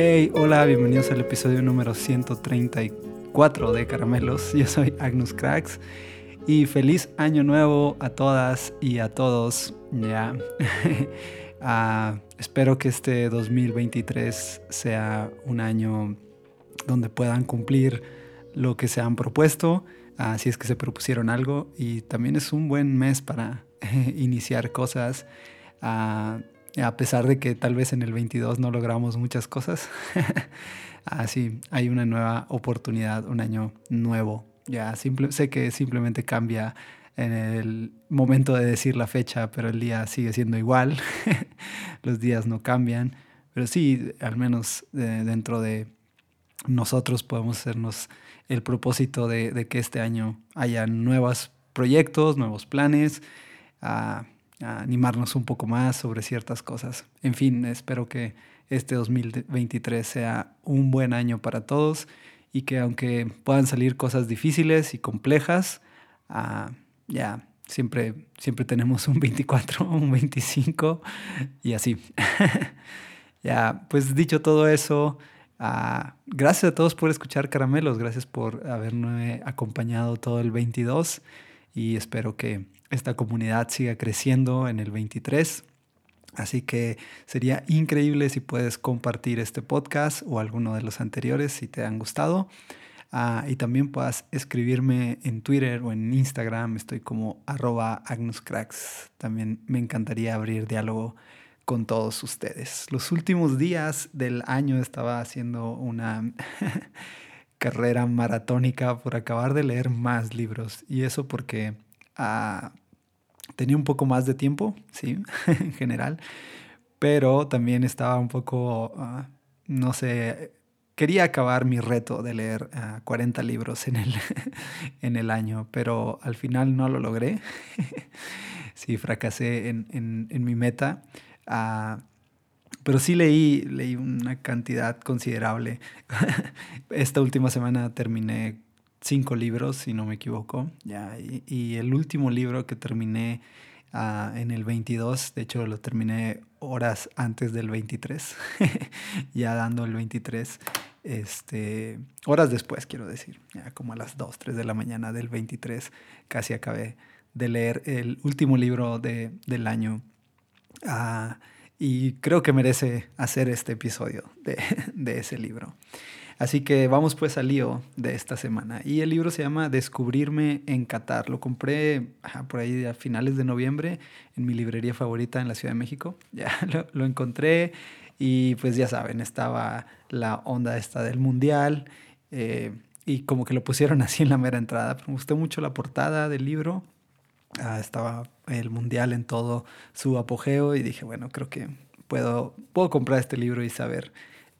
Hey, hola, bienvenidos al episodio número 134 de Caramelos. Yo soy Agnus Cracks y feliz año nuevo a todas y a todos. Ya. Ah, espero que este 2023 sea un año donde puedan cumplir lo que se han propuesto, uh, si es que se propusieron algo. Y también es un buen mes para iniciar cosas. Uh, a pesar de que tal vez en el 22 no logramos muchas cosas. Así, hay una nueva oportunidad, un año nuevo. Ya sé que simplemente cambia en el momento de decir la fecha, pero el día sigue siendo igual. Los días no cambian. Pero sí, al menos dentro de nosotros podemos hacernos el propósito de, que este año haya nuevos proyectos, nuevos planes. Uh, animarnos un poco más sobre ciertas cosas. En fin, espero que este 2023 sea un buen año para todos y que aunque puedan salir cosas difíciles y complejas, uh, ya siempre, siempre tenemos un 24, un 25 y así. ya, pues dicho todo eso, uh, gracias a todos por escuchar Caramelos, gracias por haberme acompañado todo el 22 y espero que esta comunidad siga creciendo en el 23. Así que sería increíble si puedes compartir este podcast o alguno de los anteriores si te han gustado. Ah, y también puedas escribirme en Twitter o en Instagram. Estoy como arroba agnuscracks. También me encantaría abrir diálogo con todos ustedes. Los últimos días del año estaba haciendo una carrera maratónica por acabar de leer más libros. Y eso porque Ah, tenía un poco más de tiempo, sí, en general, pero también estaba un poco, ah, no sé, quería acabar mi reto de leer 40 ah, libros en el, en el año, pero al final no lo logré. sí, fracasé en, en, en mi meta. pero sí leí, leí una cantidad considerable. Esta última semana terminé cinco libros, si no me equivoco. Ya, y, el último libro que terminé uh, en el 22, de hecho lo terminé horas antes del 23, ya dando el 23, este, horas después quiero decir, ya como a las 2, 3 de la mañana del 23, casi acabé de leer el último libro de, del año. Uh, y creo que merece hacer este episodio de, de ese libro. Así que vamos pues al lío de esta semana. Y el libro se llama Descubrirme en Qatar. Lo compré por ahí a finales de noviembre en mi librería favorita en la Ciudad de México. Ya lo, encontré y pues ya saben, estaba la onda esta del mundial. Eh, y como que lo pusieron así en la mera entrada. me gustó mucho la portada del libro. Ah, estaba el mundial en todo su apogeo y dije, bueno, creo que puedo, puedo comprar este libro y saber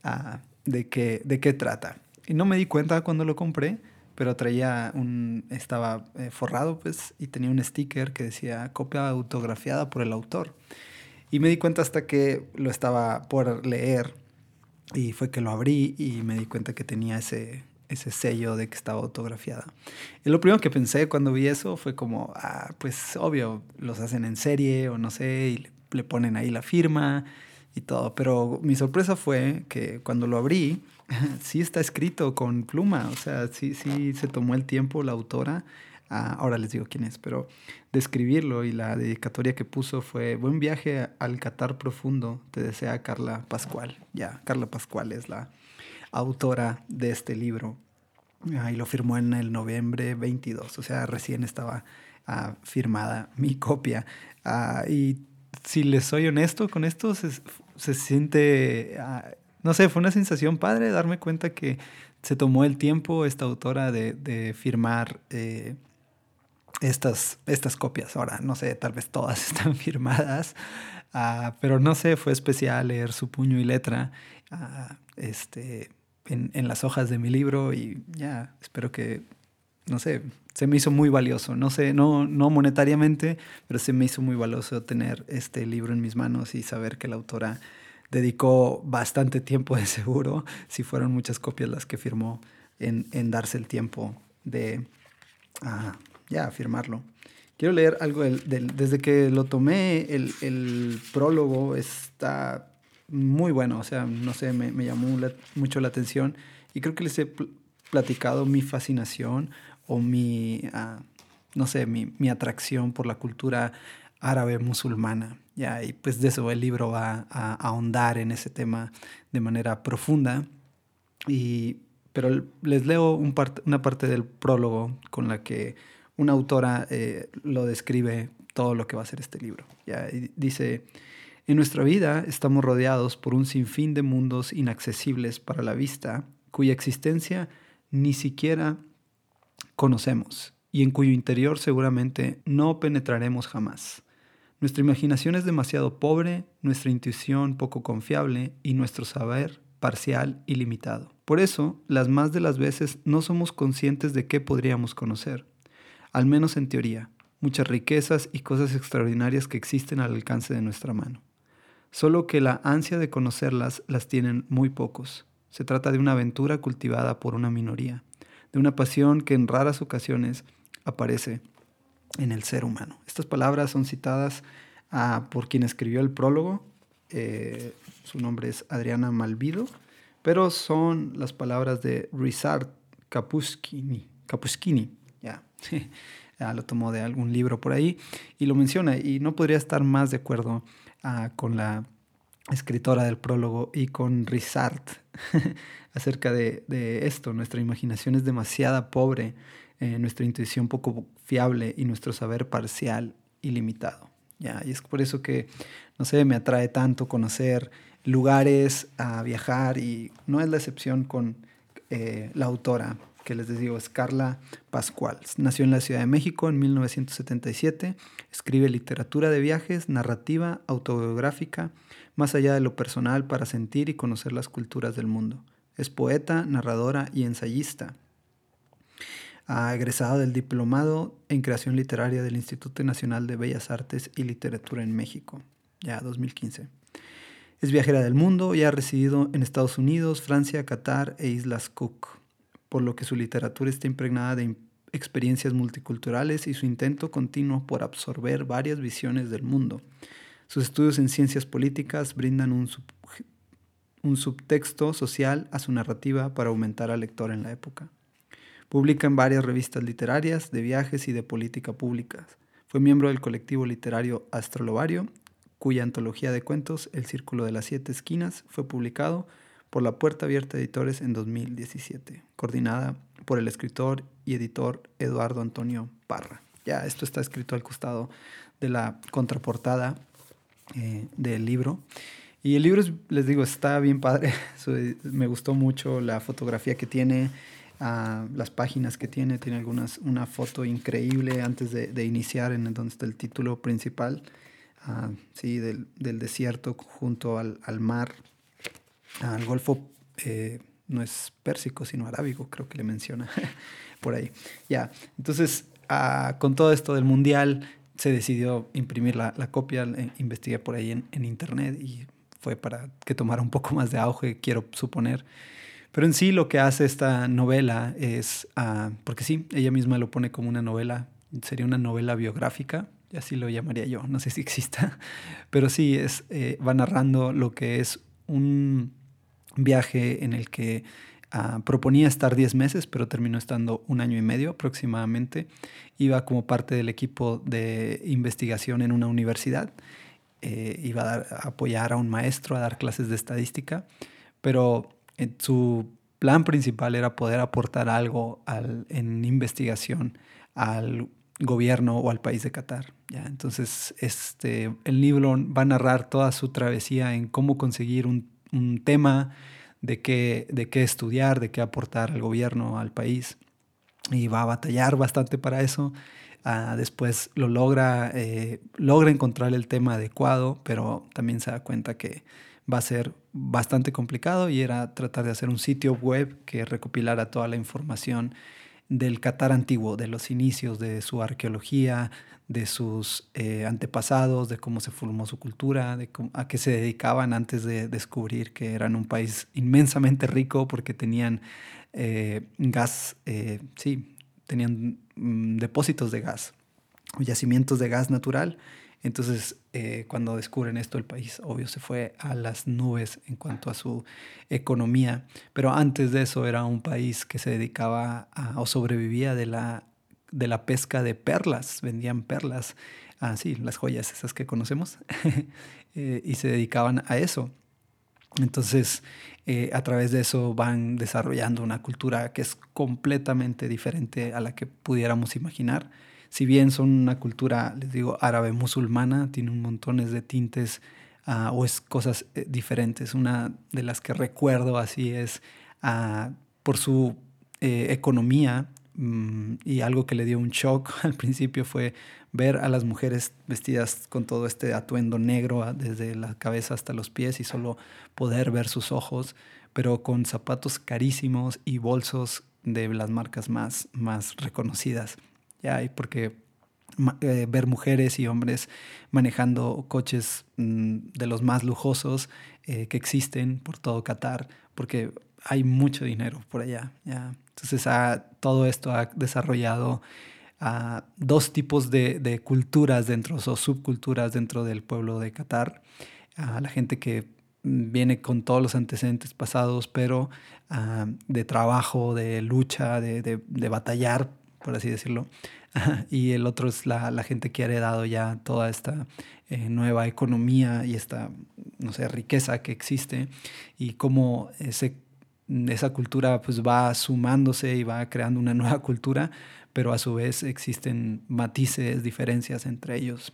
uh, de qué, de qué trata. Y no me di cuenta cuando lo compré, pero traía un, estaba eh, forrado pues y tenía un sticker que decía copia autografiada por el autor. Y me di cuenta hasta que lo estaba por leer y fue que lo abrí y me di cuenta que tenía ese, ese sello de que estaba autografiada. Y lo primero que pensé cuando vi eso fue como, ah, pues obvio, los hacen en serie o no sé, y le ponen ahí la firma y todo. Pero mi sorpresa fue que cuando lo abrí, sí está escrito con pluma, o sea, sí, sí se tomó el tiempo la autora. Ah, ahora les digo quién es, pero de escribirlo y la dedicatoria que puso fue Buen viaje al Qatar profundo, te desea Carla Pascual. Ya, Carla Pascual es la autora de este libro. Ah, y lo firmó en el noviembre 22, o sea, recién estaba ah, firmada mi copia. y si les soy honesto con esto, se, siente, ah, no sé, fue una sensación padre darme cuenta que se tomó el tiempo esta autora de, firmar eh, estas, estas copias. Ahora, no sé, tal vez todas están firmadas, ah, pero no sé, fue especial leer su puño y letra ah, este, en, en las hojas de mi libro y ya, espero que, no sé, se me hizo muy valioso. No sé, no, no monetariamente, pero se me hizo muy valioso tener este libro en mis manos y saber que la autora dedicó bastante tiempo de seguro, si fueron muchas copias las que firmó, en, en darse el tiempo de ah, ya firmarlo. Quiero leer algo del, desde que lo tomé, el, el prólogo está muy bueno, o sea, no sé, me, me llamó mucho la atención y creo que les he platicado mi fascinación o mi, ah, no sé, mi, mi, atracción por la cultura árabe musulmana. Ya, y pues de eso el libro va a, ahondar en ese tema de manera profunda. Y, pero les leo un una parte del prólogo con la que una autora eh, lo describe todo lo que va a ser este libro. Ya, y dice, en nuestra vida estamos rodeados por un sinfín de mundos inaccesibles para la vista, cuya existencia ni siquiera conocemos y en cuyo interior seguramente no penetraremos jamás. Nuestra imaginación es demasiado pobre, nuestra intuición poco confiable y nuestro saber parcial y limitado. Por eso, las más de las veces no somos conscientes de qué podríamos conocer, al menos en teoría, muchas riquezas y cosas extraordinarias que existen al alcance de nuestra mano. Solo que la ansia de conocerlas las tienen muy pocos. Se trata de una aventura cultivada por una minoría, de una pasión que en raras ocasiones aparece en el ser humano. Estas palabras son citadas ah, por quien escribió el prólogo, eh, su nombre es Adriana Malvido, pero son las palabras de Rizard Kapuskini, Kapuskini ya, lo tomó de algún libro por ahí y lo menciona y no podría estar más de acuerdo ah, con la escritora del prólogo y con Rizard acerca de, esto. Nuestra imaginación es demasiado pobre eh, nuestra intuición poco fiable y nuestro saber parcial y limitado. ¿ya? Y es por eso que, no sé, me atrae tanto conocer lugares, a viajar y no es la excepción con eh, la autora que les digo es Carla Pascual. Nació en la Ciudad de México en 1977, escribe literatura de viajes, narrativa, autobiográfica, más allá de lo personal para sentir y conocer las culturas del mundo. Es poeta, narradora y ensayista ha egresado del Diplomado en Creación Literaria del Instituto Nacional de Bellas Artes y Literatura en México, ya 2015. Es viajera del mundo y ha residido en Estados Unidos, Francia, Qatar e Islas Cook, por lo que su literatura está impregnada de experiencias multiculturales y su intento continuo por absorber varias visiones del mundo. Sus estudios en ciencias políticas brindan un, un subtexto social a su narrativa para aumentar al lector en la época. Publica en varias revistas literarias, de viajes y de política pública. Fue miembro del colectivo literario Astrolobario, cuya antología de cuentos, El Círculo de las Siete Esquinas, fue publicado por La Puerta Abierta Editores en 2017, coordinada por el escritor y editor Eduardo Antonio Parra. Ya, esto está escrito al costado de la contraportada eh, del libro. Y el libro, les digo, está bien padre. Me gustó mucho la fotografía que tiene, las páginas que tiene. Tiene algunas, una foto increíble antes de, iniciar en donde está el título principal. Uh, sí, del, del, desierto junto al, al mar, al Golfo, eh, no es pérsico, sino arábigo, creo que le menciona por ahí. Ya, entonces, uh, con todo esto del mundial, se decidió imprimir la, la copia, investigué por ahí en, en, internet y fue para que tomara un poco más de auge, quiero suponer. Pero en sí lo que hace esta novela es, uh, porque sí, ella misma lo pone como una novela, sería una novela biográfica, así lo llamaría yo, no sé si exista, pero sí, es, eh, va narrando lo que es un viaje en el que uh, proponía estar 10 meses, pero terminó estando un año y medio aproximadamente. Iba como parte del equipo de investigación en una universidad, eh, iba a, apoyar a un maestro a dar clases de estadística, pero su plan principal era poder aportar algo en investigación al gobierno o al país de Qatar. ¿ya? Entonces, este, el libro va a narrar toda su travesía en cómo conseguir un, tema de qué, de qué estudiar, de qué aportar al gobierno, al país. Y va a batallar bastante para eso. Después lo logra, eh, logra encontrar el tema adecuado, pero también se da cuenta que va a ser bastante complicado y era tratar de hacer un sitio web que recopilara toda la información del Qatar antiguo, de los inicios de su arqueología, de sus eh, antepasados, de cómo se formó su cultura, de a qué se dedicaban antes de descubrir que eran un país inmensamente rico porque tenían eh, gas, sí, tenían mm, depósitos de gas, yacimientos de gas natural Entonces, eh, cuando descubren esto, el país, obvio, se fue a las nubes en cuanto a su economía. Pero antes de eso era un país que se dedicaba a, o sobrevivía de la, de la pesca de perlas. Vendían perlas, ah, sí, las joyas esas que conocemos, eh, y se dedicaban a eso. Entonces, eh, a través de eso van desarrollando una cultura que es completamente diferente a la que pudiéramos imaginar si bien son una cultura, les digo, árabe musulmana, tienen montones de tintes uh, o es cosas eh, diferentes. Una de las que recuerdo así es uh, por su eh, economía y algo que le dio un shock al principio fue ver a las mujeres vestidas con todo este atuendo negro ah, desde la cabeza hasta los pies y solo poder ver sus ojos, pero con zapatos carísimos y bolsos de las marcas más, más reconocidas. Ya, y porque eh, ver mujeres y hombres manejando coches mm, de los más lujosos eh, que existen por todo Qatar, porque hay mucho dinero por allá. ¿ya? Entonces todo esto ha desarrollado a dos tipos de, culturas dentro, o subculturas dentro del pueblo de Qatar. A la gente que viene con todos los antecedentes pasados, pero de trabajo, de lucha, de, de, batallar por así decirlo. y el otro es la, la, gente que ha heredado ya toda esta eh, nueva economía y esta, no sé, riqueza que existe y cómo ese, esa cultura pues va sumándose y va creando una nueva cultura, pero a su vez existen matices, diferencias entre ellos.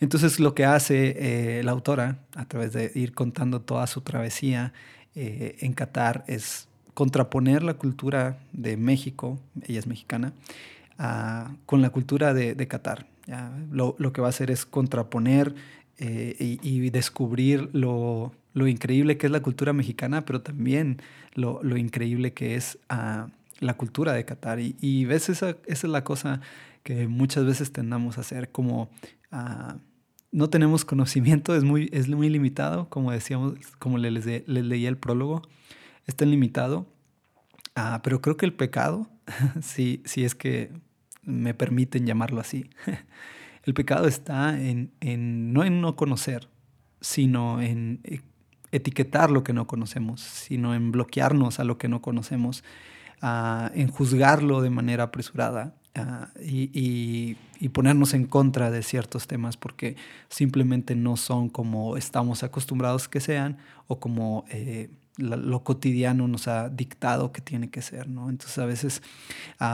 Entonces lo que hace eh, la autora a través de ir contando toda su travesía eh, en Qatar es contraponer la cultura de México, ella es mexicana, con la cultura de, Qatar. Lo, que va a hacer es contraponer eh, y, descubrir lo, increíble que es la cultura mexicana, pero también lo, increíble que es la cultura de Qatar. Y, ves, esa, esa, es la cosa que muchas veces tendamos a hacer, como no tenemos conocimiento, es muy, es muy limitado, como decíamos, como les, les leía el prólogo es tan limitado. Ah, pero creo que el pecado, si, si es que me permiten llamarlo así, el pecado está en, en, no en no conocer, sino en e, etiquetar lo que no conocemos, sino en bloquearnos a lo que no conocemos, en juzgarlo de manera apresurada ah, y, y, ponernos en contra de ciertos temas porque simplemente no son como estamos acostumbrados que sean o como eh, lo cotidiano nos ha dictado que tiene que ser, ¿no? Entonces a veces,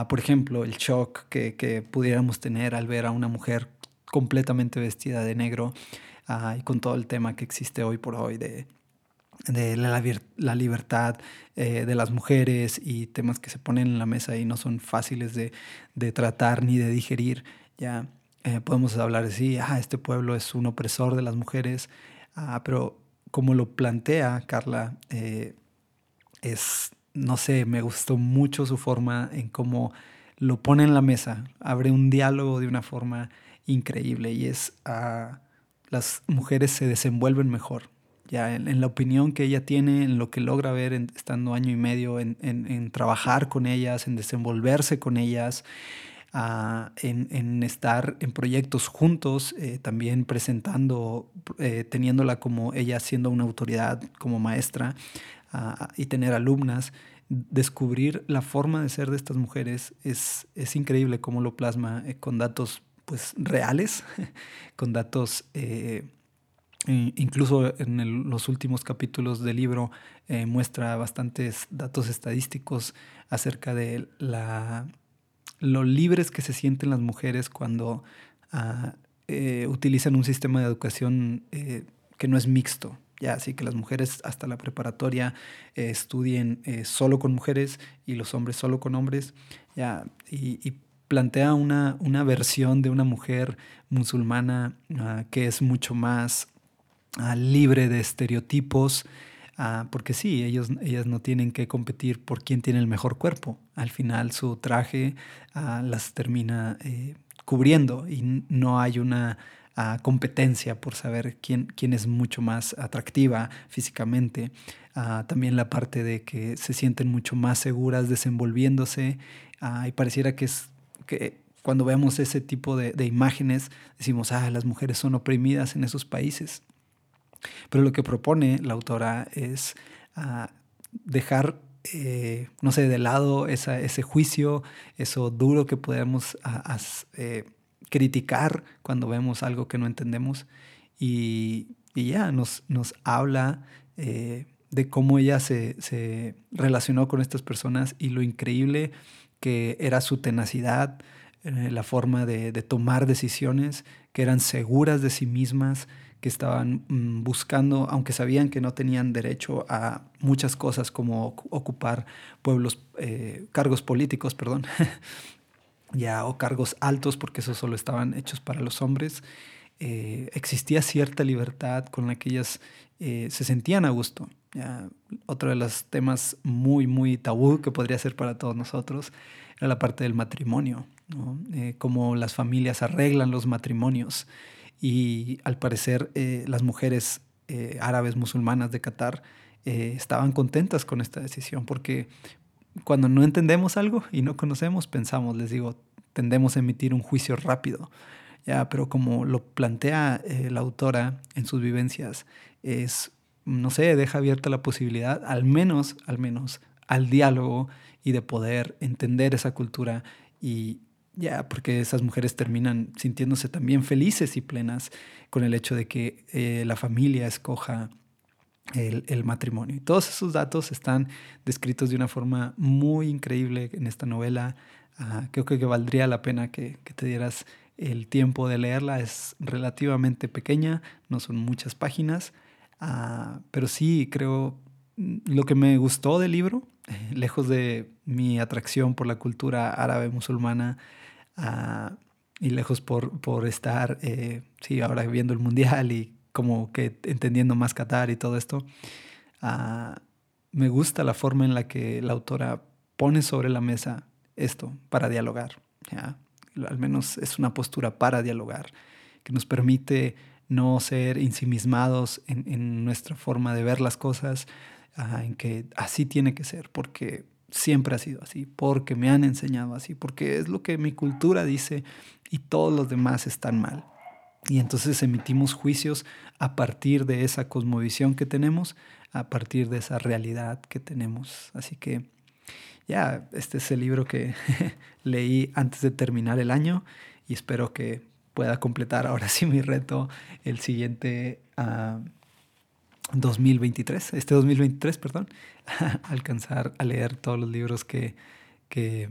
por ejemplo, el shock que, pudiéramos tener al ver a una mujer completamente vestida de negro y con todo el tema que existe hoy por hoy de, de la, la, libertad eh, de las mujeres y temas que se ponen en la mesa y no son fáciles de, de tratar ni de digerir, ya eh, podemos hablar de sí, ah, este pueblo es un opresor de las mujeres, ah, pero como lo plantea Carla, eh, es, no sé, me gustó mucho su forma en cómo lo pone en la mesa, abre un diálogo de una forma increíble y es a las mujeres se desenvuelven mejor. Ya en, la opinión que ella tiene, en lo que logra ver estando año y medio, en, en trabajar con ellas, en desenvolverse con ellas, en, estar en proyectos juntos, eh, también presentando, eh, teniéndola como ella siendo una autoridad como maestra y tener alumnas. Descubrir la forma de ser de estas mujeres es, es increíble cómo lo plasma eh, con datos pues, reales, con datos... Incluso en los últimos capítulos del libro muestra bastantes datos estadísticos acerca de la lo libres que se sienten las mujeres cuando ah, eh, utilizan un sistema de educación eh, que no es mixto. Ya, así que las mujeres hasta la preparatoria eh, estudien solo con mujeres y los hombres solo con hombres. Ya, y, plantea una, una, versión de una mujer musulmana ah, que es mucho más ah, libre de estereotipos, Ah, porque sí, ellos, ellas no tienen que competir por quién tiene el mejor cuerpo. Al final su traje ah, las termina eh, cubriendo y no hay una competencia por saber quién, quién es mucho más atractiva físicamente. también la parte de que se sienten mucho más seguras desenvolviéndose y pareciera que, es, que cuando vemos ese tipo de, imágenes, decimos, ah, las mujeres son oprimidas en esos países. Pero lo que propone la autora es ah, dejar, eh, no sé, de lado ese juicio, eso duro que podemos eh, criticar cuando vemos algo que no entendemos. Y, ya, nos, nos habla eh, de cómo ella se, relacionó con estas personas y lo increíble que era su tenacidad, la forma de, tomar decisiones, que eran seguras de sí mismas, que estaban mm, buscando, aunque sabían que no tenían derecho a muchas cosas como ocupar pueblos, eh, cargos políticos, perdón, ya, o cargos altos, porque esos solo estaban hechos para los hombres, eh, existía cierta libertad con la que ellas eh, se sentían a gusto. Ya, otro de los temas muy, muy tabú que podría ser para todos nosotros era la parte del matrimonio, ¿no? cómo las familias arreglan los matrimonios y al parecer eh, las mujeres eh, árabes musulmanas de Qatar eh, estaban contentas con esta decisión porque cuando no entendemos algo y no conocemos, pensamos, les digo, tendemos a emitir un juicio rápido. Ya, pero como lo plantea la autora en sus vivencias, es, no sé, deja abierta la posibilidad, al menos, al menos, al diálogo y de poder entender esa cultura y, ya, porque esas mujeres terminan sintiéndose también felices y plenas con el hecho de que eh, la familia escoja el, matrimonio. Todos esos datos están descritos de una forma muy increíble en esta novela. Ah, creo que valdría la pena que, te dieras el tiempo de leerla. Es relativamente pequeña, no son muchas páginas, ah, pero sí creo lo que me gustó del libro, lejos de mi atracción por la cultura árabe musulmana, Ah, y lejos por, por estar, eh, sí, ahora viendo el mundial y como que entendiendo más Qatar y todo esto, ah, me gusta la forma en la que la autora pone sobre la mesa esto para dialogar. ¿ya? Al menos es una postura para dialogar, que nos permite no ser ensimismados en, en nuestra forma de ver las cosas, ah, en que así tiene que ser, porque siempre ha sido así, porque me han enseñado así, porque es lo que mi cultura dice y todos los demás están mal. Y entonces emitimos juicios a partir de esa cosmovisión que tenemos, a partir de esa realidad que tenemos. Así que ya, este es el libro que leí antes de terminar el año y espero que pueda completar ahora sí mi reto el siguiente uh, 2023, este 2023, perdón, alcanzar a leer todos los libros que, que,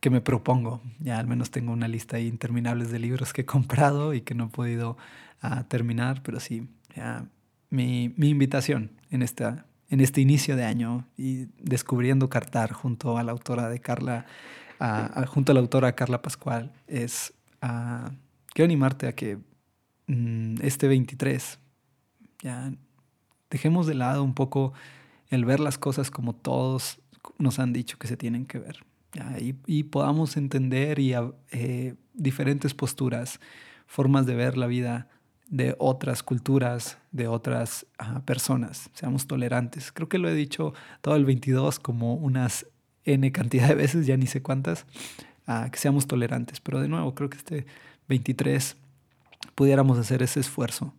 que, me propongo. Ya al menos tengo una lista interminables de libros que he comprado y que no he podido uh, terminar, pero sí, ya, mi, mi, invitación en, en este inicio de año y descubriendo Cartar junto a la autora de Carla, junto a la autora Carla Pascual, es, uh, quiero animarte a que mm, este 23, ya Dejemos de lado un poco el ver las cosas como todos nos han dicho que se tienen que ver. Y, podamos entender y, eh, diferentes posturas, formas de ver la vida de otras culturas, de otras ah, personas. Seamos tolerantes. Creo que lo he dicho todo el 22 como unas N cantidad de veces, ya ni sé cuántas, ah, que seamos tolerantes. Pero de nuevo, creo que este 23 pudiéramos hacer ese esfuerzo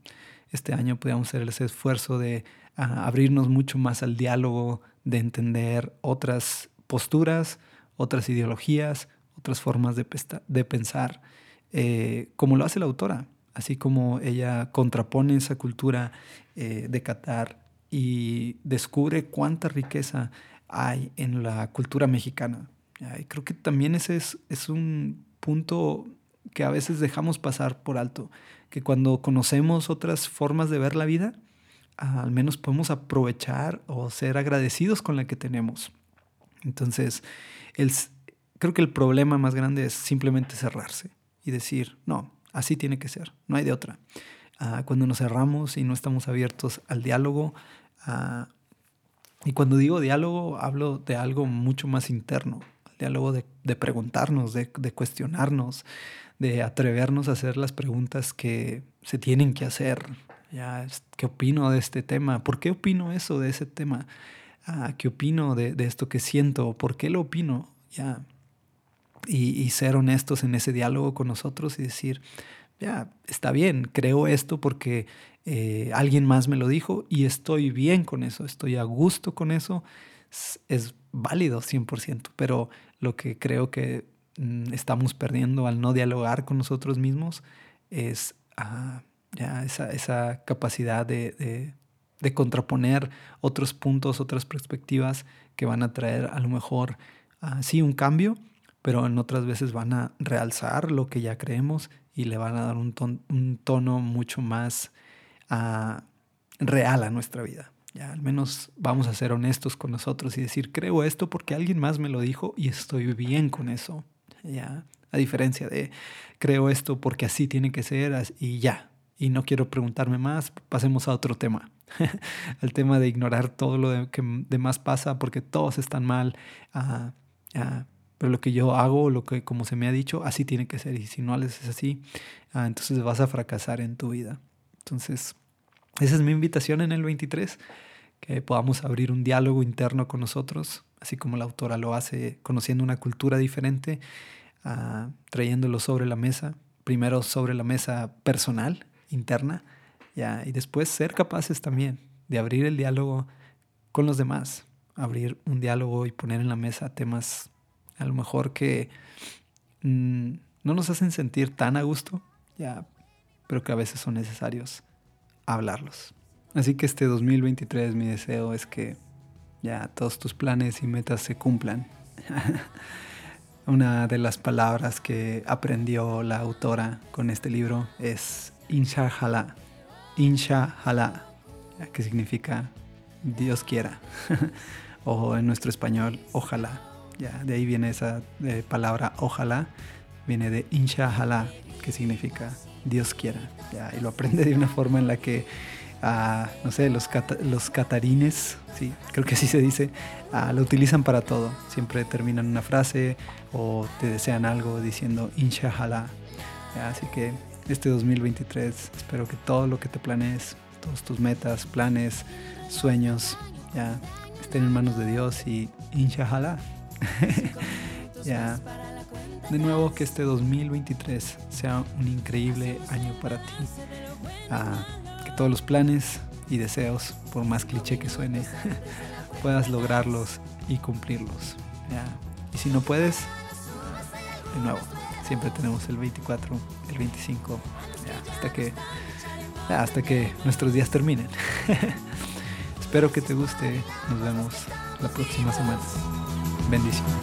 este año podíamos hacer ese esfuerzo de ah, abrirnos mucho más al diálogo, de entender otras posturas, otras ideologías, otras formas de, de pensar, eh, como lo hace la autora, así como ella contrapone esa cultura eh, de Qatar y descubre cuánta riqueza hay en la cultura mexicana. Y creo que también ese es, es un punto que a veces dejamos pasar por alto que cuando conocemos otras formas de ver la vida, al menos podemos aprovechar o ser agradecidos con la que tenemos. Entonces, creo que el problema más grande es simplemente cerrarse y decir, no, así tiene que ser, no hay de otra. Ah, cuando nos cerramos y no estamos abiertos al diálogo, ah, y cuando digo diálogo, hablo de algo mucho más interno, diálogo de, de preguntarnos, de, de cuestionarnos, de atrevernos a hacer las preguntas que se tienen que hacer. Ya, ¿Qué opino de este tema? ¿Por qué opino eso de ese tema? Ah, ¿Qué opino de, esto que siento? ¿Por qué lo opino? Ya. y, ser honestos en ese diálogo con nosotros y decir, ya, está bien, creo esto porque eh, alguien más me lo dijo y estoy bien con eso, estoy a gusto con eso, es, válido 100%, pero lo que creo que mm, estamos perdiendo al no dialogar con nosotros mismos es ah, ya esa, esa capacidad de, de, contraponer otros puntos, otras perspectivas que van a traer a lo mejor, uh, sí, un cambio, pero en otras veces van a realzar lo que ya creemos y le van a dar un, tono mucho más uh, real a nuestra vida. Ya, al menos vamos a ser honestos con nosotros y decir, creo esto porque alguien más me lo dijo y estoy bien con eso. Ya, a diferencia de, creo esto porque así tiene que ser y ya, y no quiero preguntarme más, pasemos a otro tema. Al tema de ignorar todo lo que demás pasa porque todos están mal. Ah, pero lo que yo hago, lo que como se me ha dicho, así tiene que ser. Y si no haces así, ah, entonces vas a fracasar en tu vida. Entonces, esa es mi invitación en el 23, que podamos abrir un diálogo interno con nosotros, así como la autora lo hace, conociendo una cultura diferente, trayéndolo sobre la mesa, primero sobre la mesa personal, interna, ya, y después ser capaces también de abrir el diálogo con los demás, abrir un diálogo y poner en la mesa temas a lo mejor que mm, no nos hacen sentir tan a gusto, ya, pero que a veces son necesarios hablarlos. Así que este 2023 mi deseo es que ya todos tus planes y metas se cumplan. Una de las palabras que aprendió la autora con este libro es Inshallah. Inshallah, que significa Dios quiera. o en nuestro español, ojalá. Ya, de ahí viene esa eh, palabra ojalá, viene de Inshallah, que significa Dios quiera. Ya, y lo aprende de una forma en la que, ah, no sé, los, los catarines, sí, creo que así se dice, ah, lo utilizan para todo. Siempre terminan una frase o te desean algo diciendo Inshallah. así que este 2023. Espero que todo lo que te planees, todos tus metas, planes, sueños, ya estén en manos de Dios y inshallah. ya. De nuevo que este 2023 sea un increíble año para ti. Ah, todos los planes y deseos, por más cliché que suene, puedas lograrlos y cumplirlos. Y si no puedes, de nuevo, siempre tenemos el 24, el 25, hasta que hasta que nuestros días terminen. Espero que te guste. Nos vemos la próxima semana. Bendiciones.